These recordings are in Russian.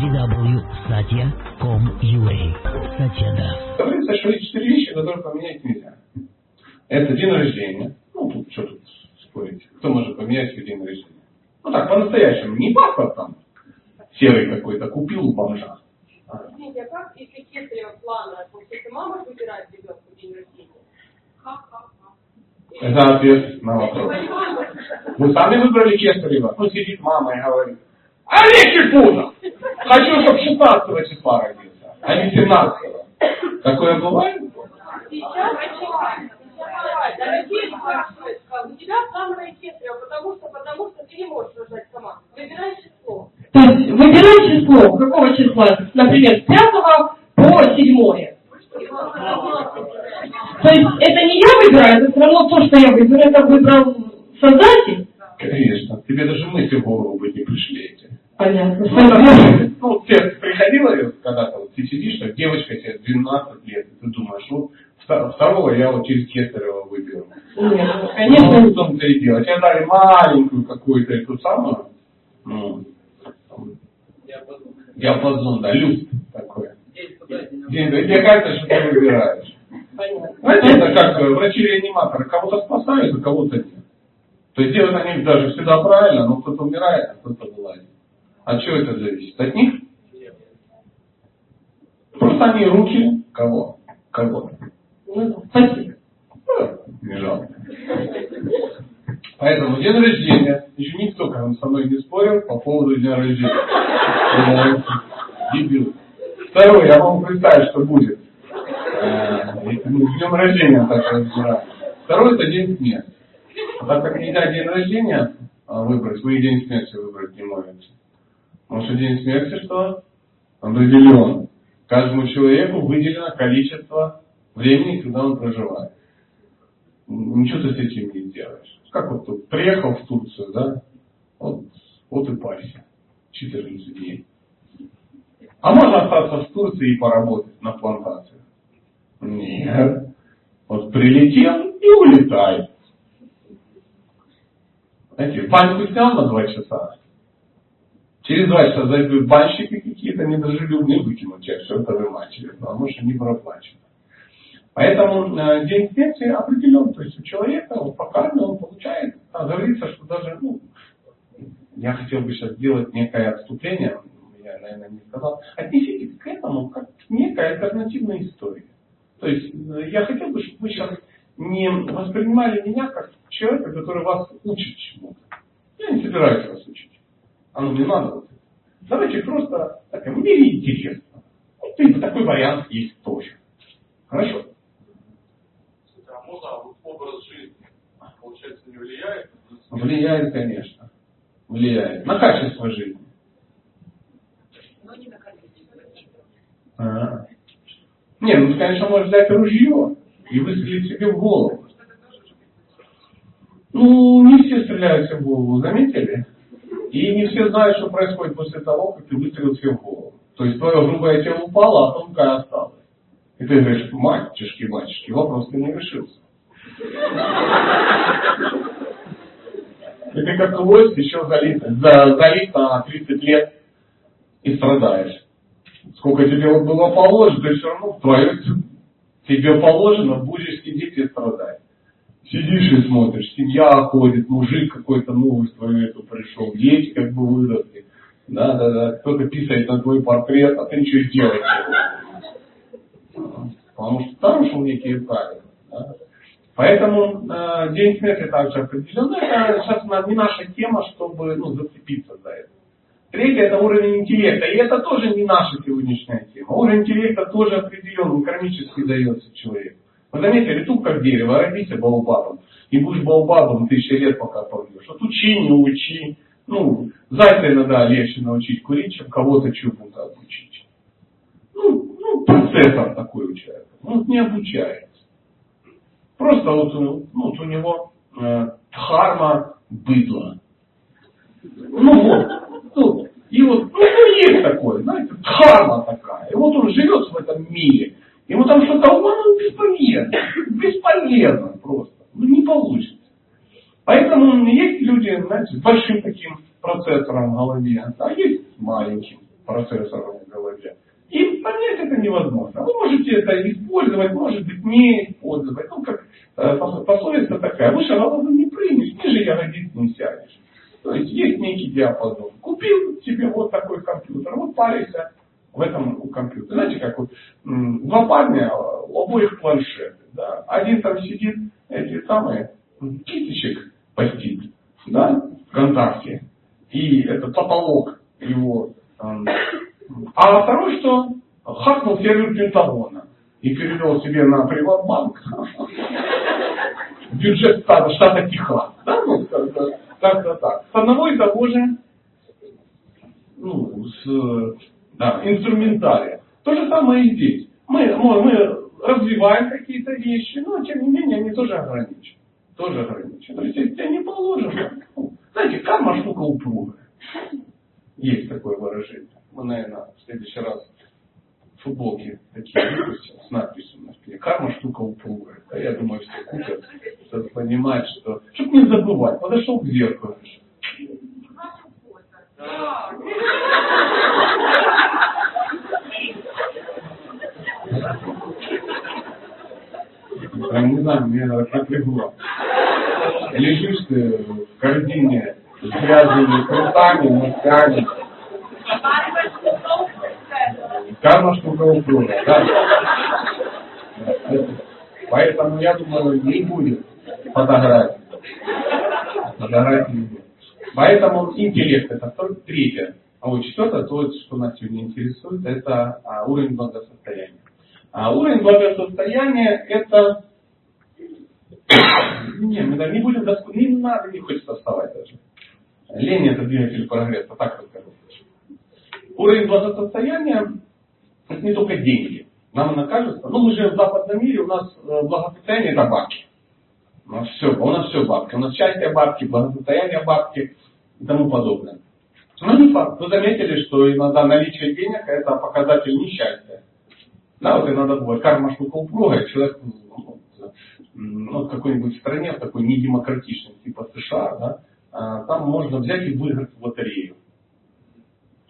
www.satya.com.ua Сатья Говорится, что есть четыре вещи, которые поменять нельзя. Это день рождения. Ну, тут что тут спорить? Кто может поменять свой день рождения? Ну так, по-настоящему. Не паспорт там серый какой-то купил у бомжа. Извините, а как, если кесарева плана, получается, мама выбирает ребенку день рождения? Ха-ха-ха. Это ответ на вопрос. Вы сами выбрали Кесарева. Ну, сидит мама и говорит, Олег Якутов! Хочу, чтобы 16 числа родился, а не 17 Такое бывает? Сейчас бывает. Дорогие спрашивают, у тебя самая кесарева, потому что, потому что ты не можешь рожать сама. Выбирай число. То есть выбирай число, какого числа? Например, с 5 по 7. То есть это не я выбираю, это все равно то, что я выберу, это выбрал создатель. Конечно. Тебе даже мысли в голову быть не пришли эти. Понятно. Ну, тебе приходило когда-то, вот ты сидишь, что девочка тебе 12 лет, и ты думаешь, ну, второго я вот через Кесарева выберу. Нет, Ну, конечно. в том-то и дело. Тебе дали маленькую какую-то эту самую, ну, диапазон, да, люст такой. День, да, тебе кажется, что ты выбираешь. Понятно. Знаете, это как э, врачи-реаниматоры, кого-то спасают, а кого-то нет. То есть делают они даже всегда правильно, но кто-то умирает, а кто-то вылазит. От чего это зависит? От них? Просто они руки кого? Кого? Ну да, Спасибо. Ну, Не жалко. Поэтому день рождения, еще никто ко- со мной не спорил по поводу дня рождения. Дебил. Второе, я могу представить, что будет. Э, с днем рождения так разбираем. Второй это день смерти. А так как нельзя день рождения а, выбрать, вы и день смерти выбрать не можете. Потому что день смерти что? Определен. Каждому человеку выделено количество времени, когда он проживает. Ничего ты с этим не сделаешь. Как вот тут приехал в Турцию, да? Вот, вот и парься. 14 дней. А можно остаться в Турции и поработать на плантациях? Нет. Вот прилетел и улетай. Знаете, баньку снял на два часа. Через два часа зайдут банщики какие-то недружелюбные, выкинут тебя, все это вымачивают, потому что не проплачено. Поэтому э, день смерти определен. То есть у человека, вот по карме он получает, а говорится, что даже, ну, я хотел бы сейчас сделать некое отступление, я, наверное, не сказал. Отнеситесь к этому как к некой альтернативной истории. То есть э, я хотел бы, чтобы вы сейчас не воспринимали меня как человека, который вас учит чему-то. Я не собираюсь вас. Оно мне надо вот это. Давайте просто, так, мне интересно. Вот и такой вариант есть тоже. Хорошо? А можно а вот образ жизни, получается, не влияет? Влияет, конечно. Влияет. На качество жизни. Но не на количество. А. Не, ну ты, конечно, можешь взять ружье и выстрелить себе в голову. Ну, не все стреляют себе в голову, заметили? И не все знают, что происходит после того, как ты выстрелил себе в голову. То есть твое грубое тело упало, а тонкое осталось. И ты говоришь, матюшки, батюшки, вопрос ты не решился. И ты как лось еще залит, за, залит на 30 лет и страдаешь. Сколько тебе было положено, ты все равно твое тебе положено, будешь сидеть и страдать. Сидишь и смотришь, семья ходит, мужик какой-то новый в твою эту пришел, дети как бы выросли. Да, да, да. Кто-то писает на твой портрет, а ты ничего не можешь. Потому что нарушил некие правила. Да? Поэтому э, день смерти также определен. Это сейчас не наша тема, чтобы ну, зацепиться за это. Третье это уровень интеллекта. И это тоже не наша сегодняшняя тема. Уровень интеллекта тоже определен, он кармически дается человеку. Вы заметили, тут как дерево, родися баобабом. И будешь баобабом тысячи лет, пока пойдешь. Вот учи, не учи. Ну, зайца иногда легче научить курить, чем кого-то чему-то обучить. Ну, ну, процессор такой у человека. Он вот не обучается. Просто вот, ну, вот у него э, дхарма быдло. Ну вот. Ну, и вот, ну, ну, есть такое, знаете, дхарма такая. И вот он живет в этом мире. Ему там что-то он бесполезно. Бесполезно просто. Ну, не получится. Поэтому есть люди, знаете, с большим таким процессором в голове, а есть с маленьким процессором в голове. И понять это невозможно. Вы можете это использовать, может быть, не использовать. Ну, как э, пословица такая, выше головы не прыгнешь, ниже ягодиц не сядешь. То есть есть некий диапазон. Купил себе вот такой компьютер, вот паришься в этом компьютере. Знаете, как вот два парня, у обоих планшеты. Да? Один там сидит, эти самые кисточек постит, да, ВКонтакте. И это потолок его. А второй что? Хакнул сервер Пентагона и перевел себе на Приватбанк бюджет штата, штата Техас. Да, ну, как-то так. С одного и того же ну, с да, инструментария. То же самое и здесь. Мы, мы, мы развиваем какие-то вещи, но тем не менее они тоже ограничены. Тоже ограничены. То есть если тебе не положено, ну, знаете, карма штука упругая. Есть такое выражение. Мы, наверное, в следующий раз футболки такие выпустим с надписью на спине. Карма штука упругая. Да, я думаю, все купят, чтобы понимать, что... Чтобы не забывать. Подошел к зеркалу. Прям не знаю, мне напрягло. Лежишь ты в корзине с грязными крутами, носками. Карма штука упругая, да? Поэтому я думаю, не будет фотографий. Фотографий не будет. Поэтому интеллект это третье. А вот четвертое, то, что нас сегодня интересует, это а, уровень благосостояния. А уровень благосостояния это... Не, мы не будем доску, не надо, не хочется вставать даже. Лень это двигатель прогресса, так расскажу. Уровень благосостояния это не только деньги. Нам она кажется, ну мы живем в западном мире, у нас э, благосостояние это бабки. У нас все, у нас все бабки. У нас счастье бабки, благосостояние бабки и тому подобное. Но не факт. Вы заметили, что иногда наличие денег это показатель несчастья. Да, вот иногда бывает карма штука упругая, человек ну, в какой-нибудь стране, в такой недемократичной, типа США, да, а, там можно взять и выиграть в лотерею.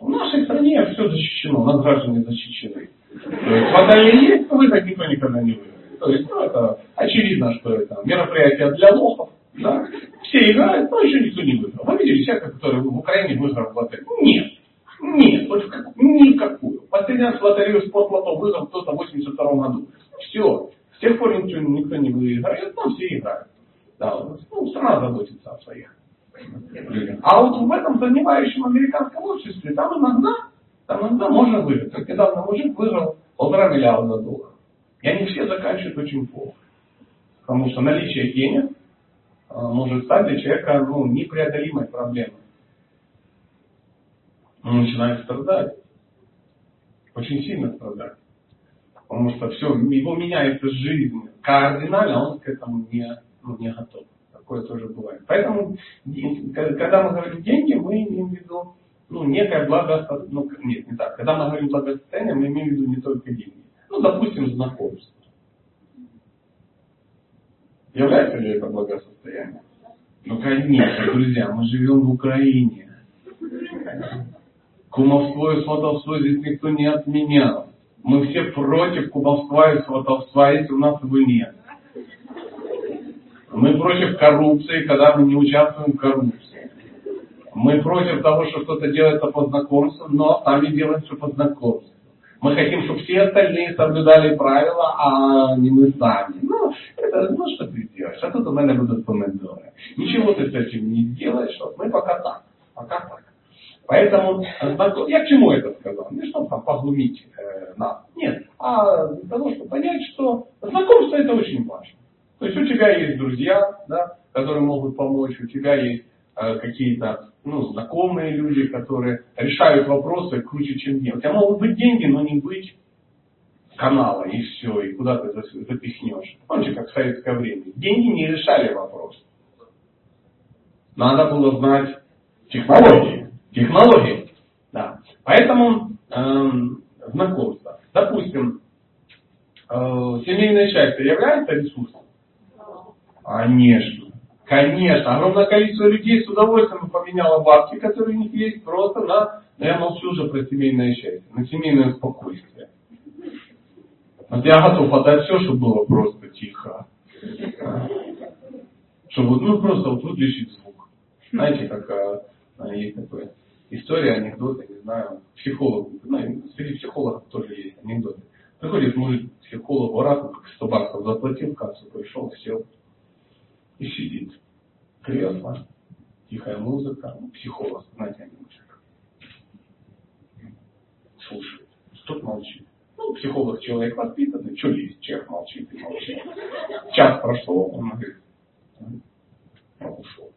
В нашей стране все защищено, нас граждане защищены. То есть лотерея есть, выиграть никто никогда не выиграет. То есть, ну, это очевидно, что это мероприятие для лохов, да? Все играют, но еще никто не выиграл. Вы видели человека, который в Украине выиграл в лотерею? Нет. Нет, вот как, никакую. Последний раз в лотерею спортлото выиграл кто-то в 82 году. Все. Тех пор никто, никто не выиграет, но все играют. Да, ну, страна заботится о своих людях. А вот в этом занимающем американском обществе, там иногда, там иногда можно выиграть. Как недавно мужик выиграл полтора миллиарда долларов. И они все заканчивают очень плохо. Потому что наличие денег а, может стать для человека ну, непреодолимой проблемой. Он начинает страдать. Очень сильно страдать. Потому что все, его меняется жизнь кардинально, а он к этому не, ну, не готов. Такое тоже бывает. Поэтому, когда мы говорим деньги, мы имеем в виду ну, некое благосостояние. Ну, нет, не так. Когда мы говорим благосостояние, мы имеем в виду не только деньги. Ну, допустим, знакомство. Является ли это благосостояние? Ну, конечно, друзья, мы живем в Украине. Кумовство и сватовство здесь никто не отменял. Мы все против кумовства и сватовства, если у нас его нет. Мы против коррупции, когда мы не участвуем в коррупции. Мы против того, что кто-то делается по знакомству, но сами делаем все по знакомству. Мы хотим, чтобы все остальные соблюдали правила, а не мы сами. Ну, это, ну что ты делаешь? А тут у меня будут помидоры. Ничего ты с этим не сделаешь. Вот мы пока так. Пока так. Поэтому я к чему это сказал? Не чтобы там поглумить э, нас. Нет. А для того, чтобы понять, что знакомство это очень важно. То есть у тебя есть друзья, да, которые могут помочь, у тебя есть э, какие-то ну, знакомые люди, которые решают вопросы круче, чем я. У тебя могут быть деньги, но не быть канала, и все, и куда ты запихнешь. Помните, как в советское время. Деньги не решали вопрос. Надо было знать технологии. Технологии. Да. Поэтому эм, знакомство. Допустим, э, семейное счастье является ресурсом? Конечно. Конечно, огромное количество людей с удовольствием поменяло бабки, которые у них есть, просто на, но я молчу уже про семейное счастье, на семейное спокойствие. Вот я готов отдать все, чтобы было просто тихо. Чтобы, ну, просто вот выключить звук. Знаете, как а, есть такое история, анекдоты, не знаю, психолог, ну, среди психологов тоже есть анекдоты. Приходит мужик психологу, раз, как 100 баксов заплатил, кассу пришел, сел и сидит. Кресло, тихая музыка, ну, психолог, знаете, они слушает. Тот молчит. Ну, психолог человек воспитанный, что есть, человек молчит и молчит. Час прошел, он говорит, ушел.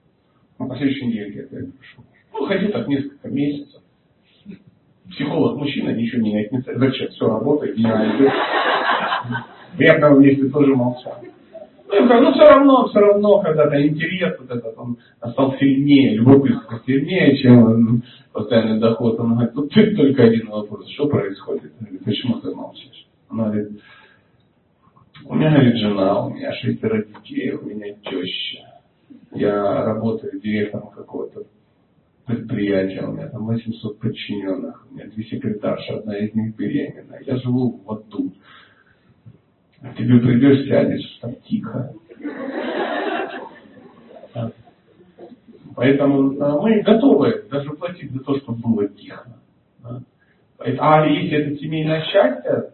На последующей неделе я пришел. Ну, ходил так несколько месяцев. Психолог мужчина, ничего не меняет. Зачем? Все работает, не найдет. Я там вместе тоже молчал. Ну, ну все равно, все равно, когда-то интерес вот этот, он стал сильнее, любопытство сильнее, чем постоянный доход. Он говорит, ну ты только один вопрос, что происходит? говорит, почему ты молчишь? Она говорит, у меня, говорит, жена, у меня шестеро детей, у меня теща. Я работаю директором какого-то предприятия, у меня там 800 подчиненных, у меня две секретарши, одна из них беременна. Я живу в аду. А тебе придешь, сядешь, там тихо. Поэтому а, мы готовы даже платить за то, чтобы было тихо. А если это семейное счастье,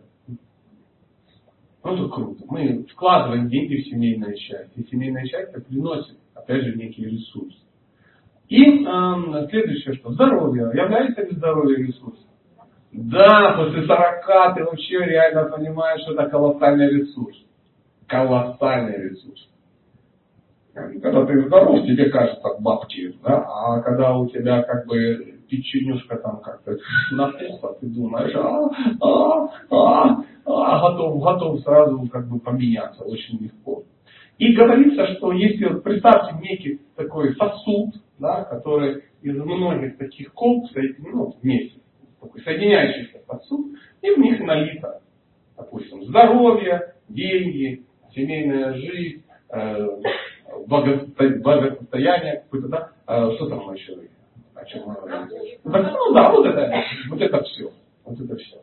ну это круто. Мы вкладываем деньги в семейное счастье. И семейное счастье приносит, опять же, некий ресурс. И э, следующее, что здоровье. Является ли здоровье ресурсом? Да, после 40 ты вообще реально понимаешь, что это колоссальный ресурс. Колоссальный ресурс. Когда ты здоров, тебе кажется бабки, да? а когда у тебя как бы печенюшка там как-то напухла, ты думаешь, а, а, а, а, готов, готов сразу как бы поменяться очень легко. И говорится, что если, представьте, некий такой сосуд, да, который из многих таких колб ну, вместе, такой соединяющийся сосуд, и в них налито, допустим, здоровье, деньги, семейная жизнь, э, благосостояние какое-то, да, э, что там еще, о чем мы говорим? Ну да, вот это, вот это все, вот это все.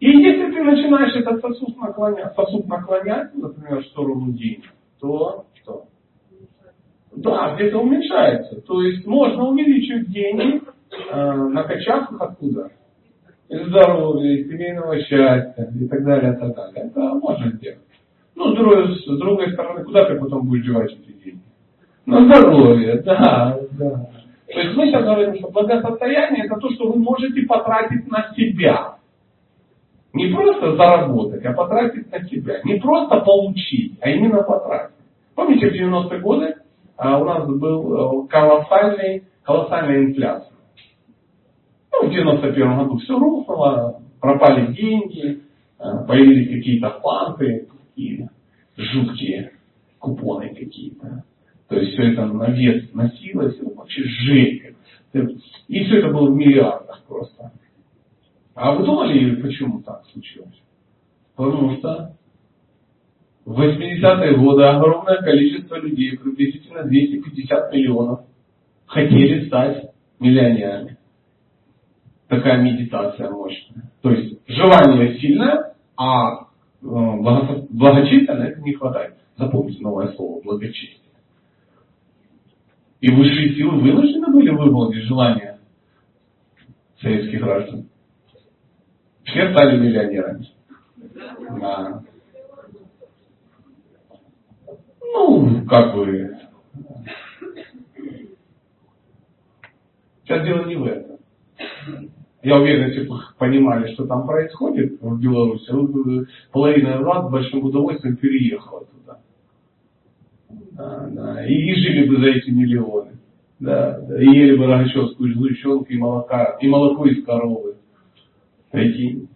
И если ты начинаешь этот сосуд наклонять, сосуд наклонять, например, в сторону денег, то что? Да, где-то уменьшается. То есть можно увеличивать деньги, э, накачав их откуда? Из здоровья, из семейного счастья и так далее, и так далее. Это можно сделать. Ну, с другой, с другой стороны, куда ты потом будешь девать эти деньги? На здоровье, да, да. То есть мы сейчас говорим, что благосостояние это то, что вы можете потратить на себя. Не просто заработать, а потратить на себя. Не просто получить, а именно потратить. Помните, в 90-е годы у нас был э, колоссальный, колоссальная инфляция. Ну, в 91 году все рухнуло, пропали деньги, э, появились какие-то фанты, такие жуткие купоны какие-то. То есть все это на вес носилось, ну, вообще жесть. И все это было в миллиардах просто. А вы думали, почему так случилось? Потому что в 80-е годы огромное количество людей, приблизительно 250 миллионов, хотели стать миллионерами. Такая медитация мощная. То есть желание сильное, а э, благочестие это не хватает. Запомните новое слово благочестие. И высшие силы вынуждены были выполнить желание советских граждан. Все стали миллионерами. Да. Ну, как бы... Сейчас дело не в этом. Я уверен, если бы понимали, что там происходит в Беларуси, половина вас с большим удовольствием переехала туда. Да, да. И, и жили бы за эти миллионы. Да, да. И ели бы рогачевскую сгущенку и молока, и молоко из коровы. Прикинь.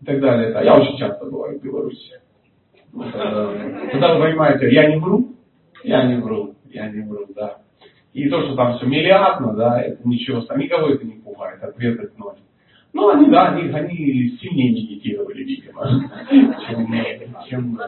И так далее. А я очень часто бываю в Беларуси. Тогда вы понимаете, я не вру, я не вру, я не вру, да. И то, что там все миллиардно, да, это ничего, никого это не пугает, ответ от ноль. Ну, они, да, они, они сильнее медитировали, видимо, чем, чем